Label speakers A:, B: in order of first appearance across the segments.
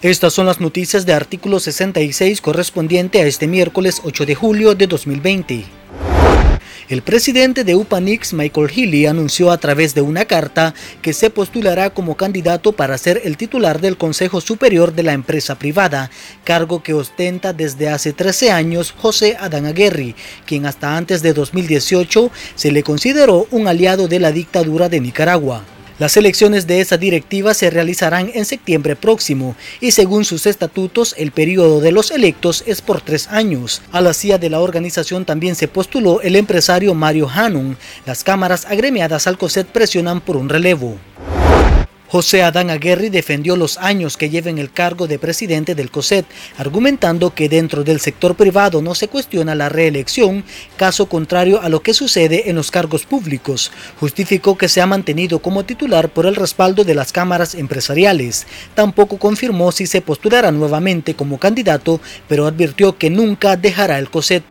A: Estas son las noticias de artículo 66 correspondiente a este miércoles 8 de julio de 2020. El presidente de UPANIX, Michael Healy, anunció a través de una carta que se postulará como candidato para ser el titular del Consejo Superior de la empresa privada, cargo que ostenta desde hace 13 años José Adán Aguirre, quien hasta antes de 2018 se le consideró un aliado de la dictadura de Nicaragua. Las elecciones de esa directiva se realizarán en septiembre próximo y según sus estatutos el periodo de los electos es por tres años. A la CIA de la organización también se postuló el empresario Mario Hanun. Las cámaras agremiadas al COSET presionan por un relevo. José Adán Aguirre defendió los años que lleva en el cargo de presidente del COSET, argumentando que dentro del sector privado no se cuestiona la reelección, caso contrario a lo que sucede en los cargos públicos. Justificó que se ha mantenido como titular por el respaldo de las cámaras empresariales. Tampoco confirmó si se postulará nuevamente como candidato, pero advirtió que nunca dejará el COSET.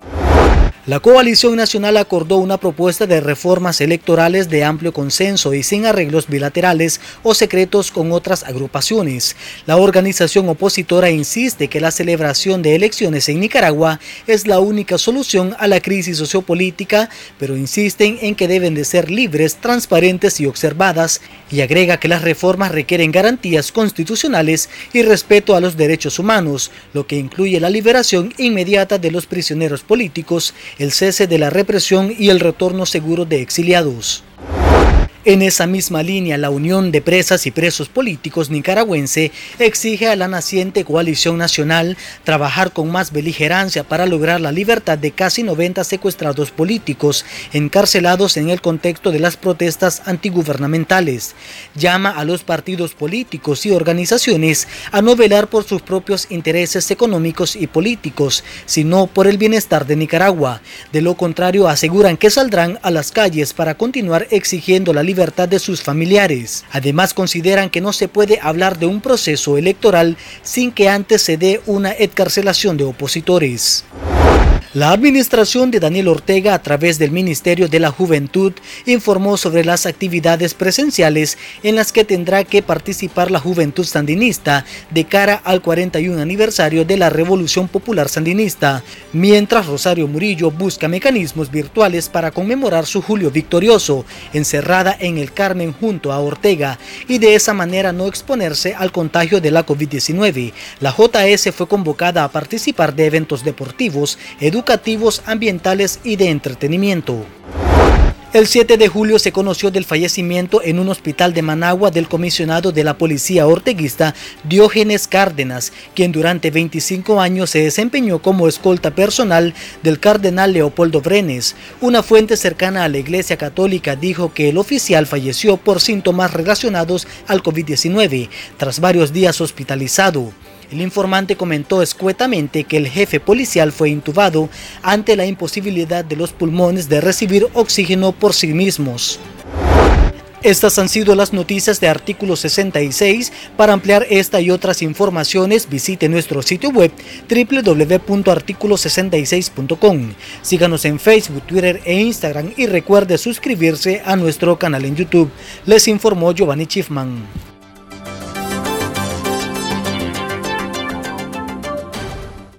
A: La coalición nacional acordó una propuesta de reformas electorales de amplio consenso y sin arreglos bilaterales o secretos con otras agrupaciones. La organización opositora insiste que la celebración de elecciones en Nicaragua es la única solución a la crisis sociopolítica, pero insisten en que deben de ser libres, transparentes y observadas, y agrega que las reformas requieren garantías constitucionales y respeto a los derechos humanos, lo que incluye la liberación inmediata de los prisioneros políticos el cese de la represión y el retorno seguro de exiliados. En esa misma línea, la Unión de Presas y Presos Políticos nicaragüense exige a la naciente coalición nacional trabajar con más beligerancia para lograr la libertad de casi 90 secuestrados políticos encarcelados en el contexto de las protestas antigubernamentales. Llama a los partidos políticos y organizaciones a no velar por sus propios intereses económicos y políticos, sino por el bienestar de Nicaragua. De lo contrario, aseguran que saldrán a las calles para continuar exigiendo la libertad libertad de sus familiares. Además consideran que no se puede hablar de un proceso electoral sin que antes se dé una excarcelación de opositores. La administración de Daniel Ortega a través del Ministerio de la Juventud informó sobre las actividades presenciales en las que tendrá que participar la juventud sandinista de cara al 41 aniversario de la Revolución Popular Sandinista, mientras Rosario Murillo busca mecanismos virtuales para conmemorar su Julio victorioso, encerrada en el Carmen junto a Ortega y de esa manera no exponerse al contagio de la COVID-19. La JS fue convocada a participar de eventos deportivos, educativos, educativos, ambientales y de entretenimiento. El 7 de julio se conoció del fallecimiento en un hospital de Managua del comisionado de la policía orteguista Diógenes Cárdenas, quien durante 25 años se desempeñó como escolta personal del cardenal Leopoldo Brenes. Una fuente cercana a la Iglesia Católica dijo que el oficial falleció por síntomas relacionados al COVID-19 tras varios días hospitalizado. El informante comentó escuetamente que el jefe policial fue intubado ante la imposibilidad de los pulmones de recibir oxígeno por sí mismos. Estas han sido las noticias de artículo 66. Para ampliar esta y otras informaciones visite nuestro sitio web www.articulo66.com. Síganos en Facebook, Twitter e Instagram y recuerde suscribirse a nuestro canal en YouTube. Les informó Giovanni Chifman.